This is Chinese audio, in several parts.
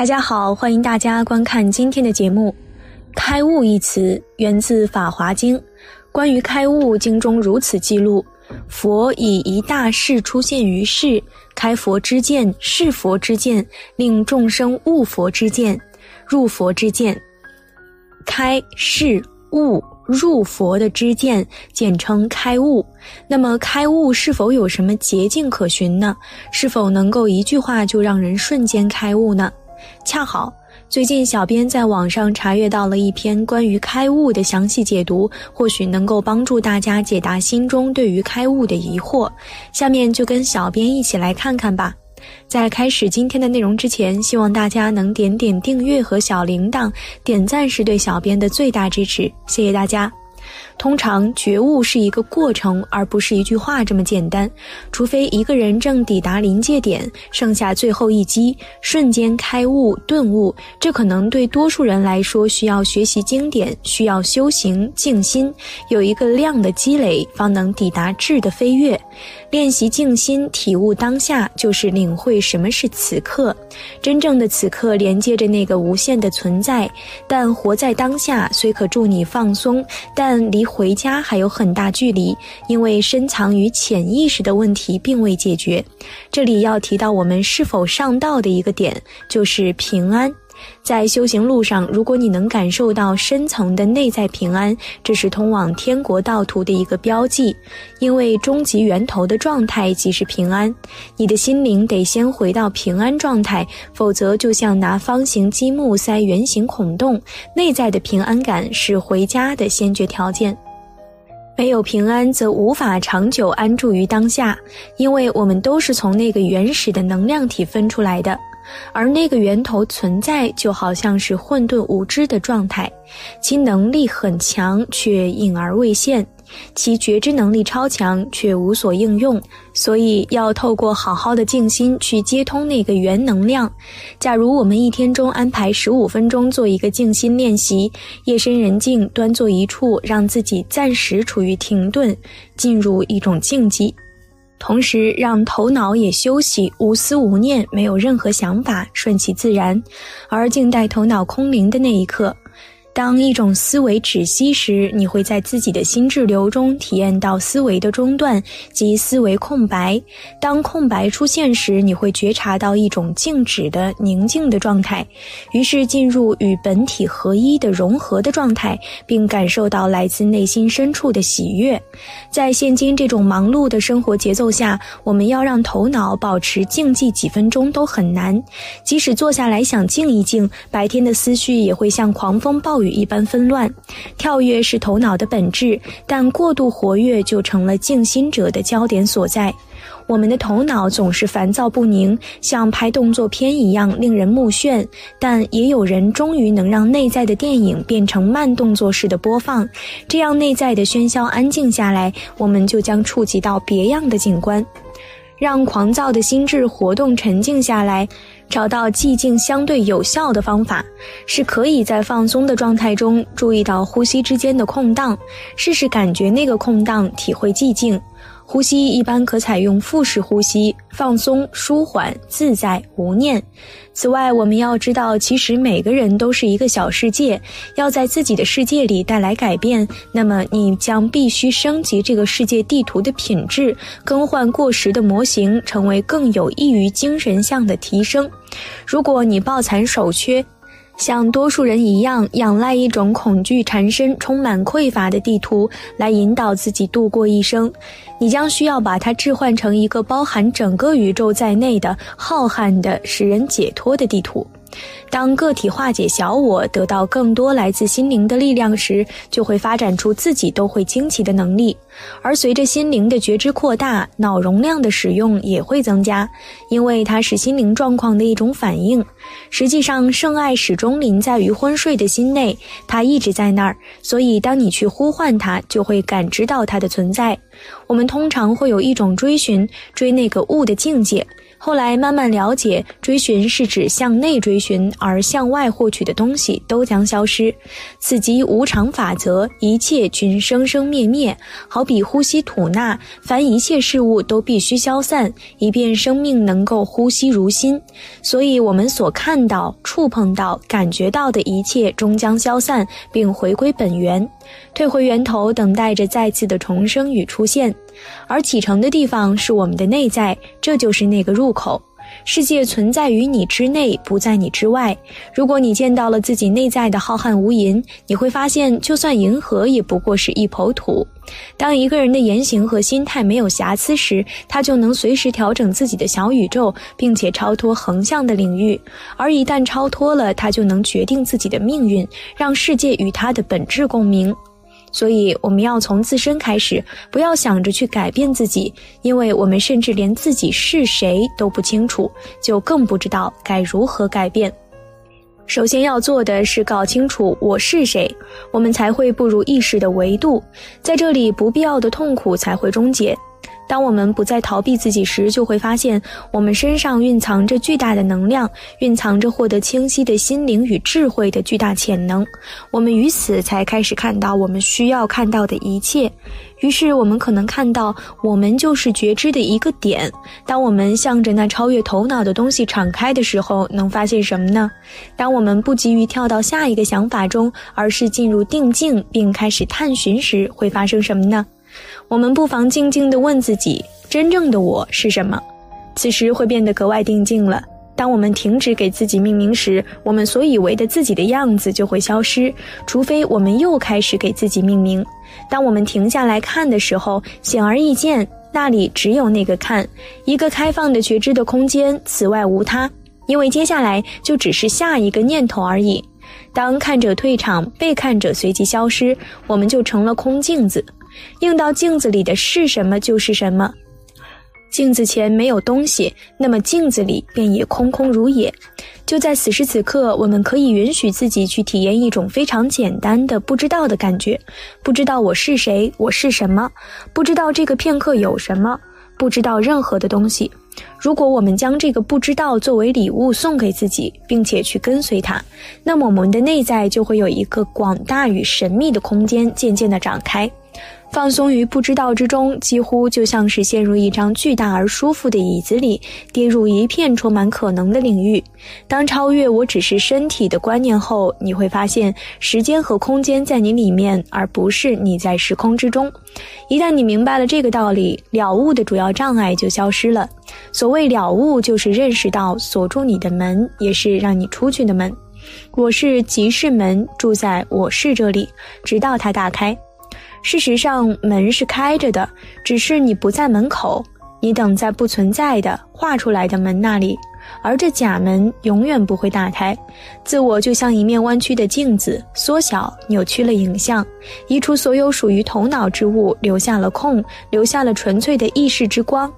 大家好，欢迎大家观看今天的节目。开悟一词源自《法华经》，关于开悟，经中如此记录：佛以一大事出现于世，开佛之见，是佛之见，令众生悟佛之见，入佛之见。开是悟入佛的知见，简称开悟。那么，开悟是否有什么捷径可循呢？是否能够一句话就让人瞬间开悟呢？恰好，最近小编在网上查阅到了一篇关于开悟的详细解读，或许能够帮助大家解答心中对于开悟的疑惑。下面就跟小编一起来看看吧。在开始今天的内容之前，希望大家能点点订阅和小铃铛，点赞是对小编的最大支持，谢谢大家。通常觉悟是一个过程，而不是一句话这么简单。除非一个人正抵达临界点，剩下最后一击，瞬间开悟顿悟，这可能对多数人来说需要学习经典，需要修行静心，有一个量的积累，方能抵达质的飞跃。练习静心，体悟当下，就是领会什么是此刻。真正的此刻连接着那个无限的存在，但活在当下虽可助你放松，但离回家还有很大距离，因为深藏于潜意识的问题并未解决。这里要提到我们是否上道的一个点，就是平安。在修行路上，如果你能感受到深层的内在平安，这是通往天国道途的一个标记。因为终极源头的状态即是平安，你的心灵得先回到平安状态，否则就像拿方形积木塞圆形孔洞。内在的平安感是回家的先决条件。没有平安，则无法长久安住于当下，因为我们都是从那个原始的能量体分出来的。而那个源头存在，就好像是混沌无知的状态，其能力很强，却隐而未现；其觉知能力超强，却无所应用。所以要透过好好的静心去接通那个源能量。假如我们一天中安排十五分钟做一个静心练习，夜深人静，端坐一处，让自己暂时处于停顿，进入一种静寂。同时，让头脑也休息，无思无念，没有任何想法，顺其自然，而静待头脑空灵的那一刻。当一种思维止息时，你会在自己的心智流中体验到思维的中断及思维空白。当空白出现时，你会觉察到一种静止的宁静的状态，于是进入与本体合一的融合的状态，并感受到来自内心深处的喜悦。在现今这种忙碌的生活节奏下，我们要让头脑保持静寂几分钟都很难。即使坐下来想静一静，白天的思绪也会像狂风暴。与一般纷乱，跳跃是头脑的本质，但过度活跃就成了静心者的焦点所在。我们的头脑总是烦躁不宁，像拍动作片一样令人目眩。但也有人终于能让内在的电影变成慢动作式的播放，这样内在的喧嚣安静下来，我们就将触及到别样的景观，让狂躁的心智活动沉静下来。找到寂静相对有效的方法，是可以在放松的状态中注意到呼吸之间的空档，试试感觉那个空档，体会寂静。呼吸一般可采用腹式呼吸，放松、舒缓、自在、无念。此外，我们要知道，其实每个人都是一个小世界。要在自己的世界里带来改变，那么你将必须升级这个世界地图的品质，更换过时的模型，成为更有益于精神向的提升。如果你抱残守缺，像多数人一样仰赖一种恐惧缠身、充满匮乏的地图来引导自己度过一生，你将需要把它置换成一个包含整个宇宙在内的浩瀚的、使人解脱的地图。当个体化解小我，得到更多来自心灵的力量时，就会发展出自己都会惊奇的能力。而随着心灵的觉知扩大，脑容量的使用也会增加，因为它是心灵状况的一种反应。实际上，圣爱始终临在于昏睡的心内，它一直在那儿，所以当你去呼唤它，就会感知到它的存在。我们通常会有一种追寻，追那个物的境界。后来慢慢了解，追寻是指向内追寻，而向外获取的东西都将消失。此即无常法则，一切均生生灭灭。好比呼吸吐纳，凡一切事物都必须消散，以便生命能够呼吸如新。所以，我们所看到、触碰到、感觉到的一切，终将消散，并回归本源，退回源头，等待着再次的重生与出现。而启程的地方是我们的内在，这就是那个入口。世界存在于你之内，不在你之外。如果你见到了自己内在的浩瀚无垠，你会发现，就算银河也不过是一抔土。当一个人的言行和心态没有瑕疵时，他就能随时调整自己的小宇宙，并且超脱横向的领域。而一旦超脱了，他就能决定自己的命运，让世界与他的本质共鸣。所以，我们要从自身开始，不要想着去改变自己，因为我们甚至连自己是谁都不清楚，就更不知道该如何改变。首先要做的是搞清楚我是谁，我们才会步入意识的维度，在这里不必要的痛苦才会终结。当我们不再逃避自己时，就会发现我们身上蕴藏着巨大的能量，蕴藏着获得清晰的心灵与智慧的巨大潜能。我们于此才开始看到我们需要看到的一切。于是，我们可能看到，我们就是觉知的一个点。当我们向着那超越头脑的东西敞开的时候，能发现什么呢？当我们不急于跳到下一个想法中，而是进入定境并开始探寻时，会发生什么呢？我们不妨静静地问自己：真正的我是什么？此时会变得格外定静了。当我们停止给自己命名时，我们所以为的自己的样子就会消失，除非我们又开始给自己命名。当我们停下来看的时候，显而易见，那里只有那个看，一个开放的觉知的空间，此外无他。因为接下来就只是下一个念头而已。当看者退场，被看者随即消失，我们就成了空镜子。映到镜子里的是什么就是什么，镜子前没有东西，那么镜子里便也空空如也。就在此时此刻，我们可以允许自己去体验一种非常简单的不知道的感觉：不知道我是谁，我是什么，不知道这个片刻有什么，不知道任何的东西。如果我们将这个不知道作为礼物送给自己，并且去跟随它，那么我们的内在就会有一个广大与神秘的空间渐渐地展开。放松于不知道之中，几乎就像是陷入一张巨大而舒服的椅子里，跌入一片充满可能的领域。当超越“我只是身体”的观念后，你会发现时间和空间在你里面，而不是你在时空之中。一旦你明白了这个道理，了悟的主要障碍就消失了。所谓了悟，就是认识到锁住你的门，也是让你出去的门。我是即是门，住在我是这里，直到它打开。事实上，门是开着的，只是你不在门口，你等在不存在的画出来的门那里。而这假门永远不会打开，自我就像一面弯曲的镜子，缩小、扭曲了影像，移除所有属于头脑之物，留下了空，留下了纯粹的意识之光。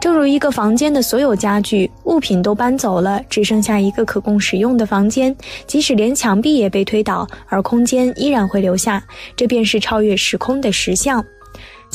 正如一个房间的所有家具、物品都搬走了，只剩下一个可供使用的房间，即使连墙壁也被推倒，而空间依然会留下。这便是超越时空的实相。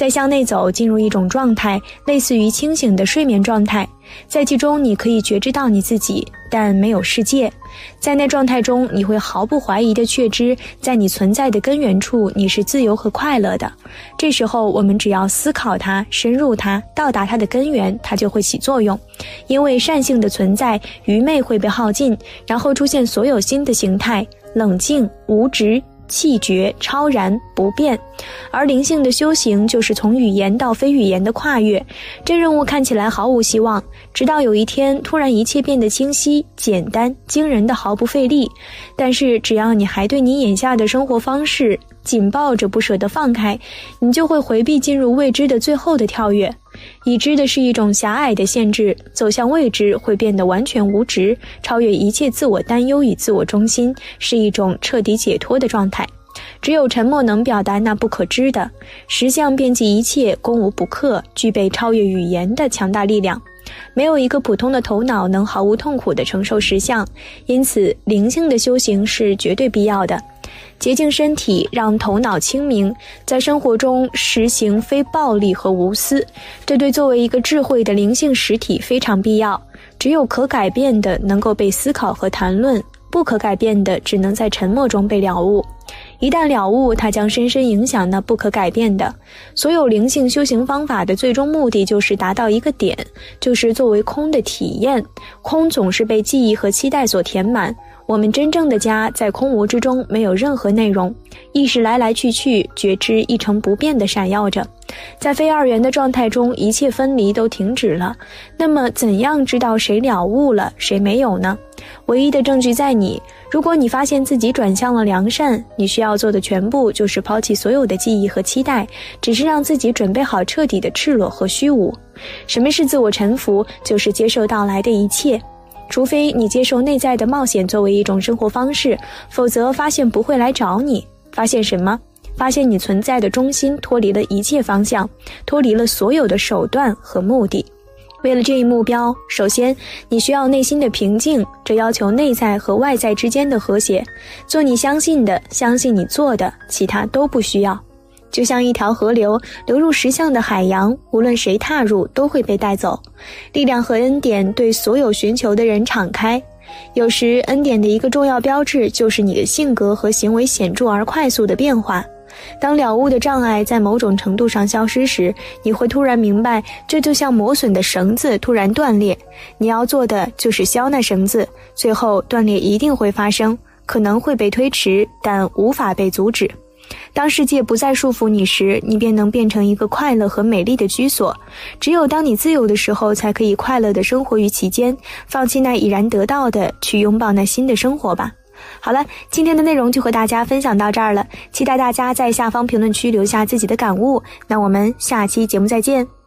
再向内走，进入一种状态，类似于清醒的睡眠状态。在其中，你可以觉知到你自己，但没有世界。在那状态中，你会毫不怀疑地确知，在你存在的根源处，你是自由和快乐的。这时候，我们只要思考它，深入它，到达它的根源，它就会起作用。因为善性的存在，愚昧会被耗尽，然后出现所有新的形态：冷静、无执。气绝、超然、不变，而灵性的修行就是从语言到非语言的跨越。这任务看起来毫无希望，直到有一天，突然一切变得清晰、简单、惊人的毫不费力。但是，只要你还对你眼下的生活方式紧抱着不舍得放开，你就会回避进入未知的最后的跳跃。已知的是一种狭隘的限制，走向未知会变得完全无知，超越一切自我担忧与自我中心，是一种彻底解脱的状态。只有沉默能表达那不可知的实相，遍及一切，攻无不克，具备超越语言的强大力量。没有一个普通的头脑能毫无痛苦地承受实相，因此灵性的修行是绝对必要的。洁净身体，让头脑清明，在生活中实行非暴力和无私，这对作为一个智慧的灵性实体非常必要。只有可改变的能够被思考和谈论，不可改变的只能在沉默中被了悟。一旦了悟，它将深深影响那不可改变的。所有灵性修行方法的最终目的就是达到一个点，就是作为空的体验。空总是被记忆和期待所填满。我们真正的家在空无之中，没有任何内容，意识来来去去，觉知一成不变地闪耀着。在非二元的状态中，一切分离都停止了。那么，怎样知道谁了悟了，谁没有呢？唯一的证据在你。如果你发现自己转向了良善，你需要做的全部就是抛弃所有的记忆和期待，只是让自己准备好彻底的赤裸和虚无。什么是自我臣服？就是接受到来的一切，除非你接受内在的冒险作为一种生活方式，否则发现不会来找你。发现什么？发现你存在的中心脱离了一切方向，脱离了所有的手段和目的。为了这一目标，首先你需要内心的平静，这要求内在和外在之间的和谐。做你相信的，相信你做的，其他都不需要。就像一条河流流入石像的海洋，无论谁踏入都会被带走。力量和恩典对所有寻求的人敞开。有时，恩典的一个重要标志就是你的性格和行为显著而快速的变化。当了悟的障碍在某种程度上消失时，你会突然明白，这就像磨损的绳子突然断裂。你要做的就是削那绳子，最后断裂一定会发生，可能会被推迟，但无法被阻止。当世界不再束缚你时，你便能变成一个快乐和美丽的居所。只有当你自由的时候，才可以快乐的生活于其间，放弃那已然得到的，去拥抱那新的生活吧。好了，今天的内容就和大家分享到这儿了，期待大家在下方评论区留下自己的感悟。那我们下期节目再见。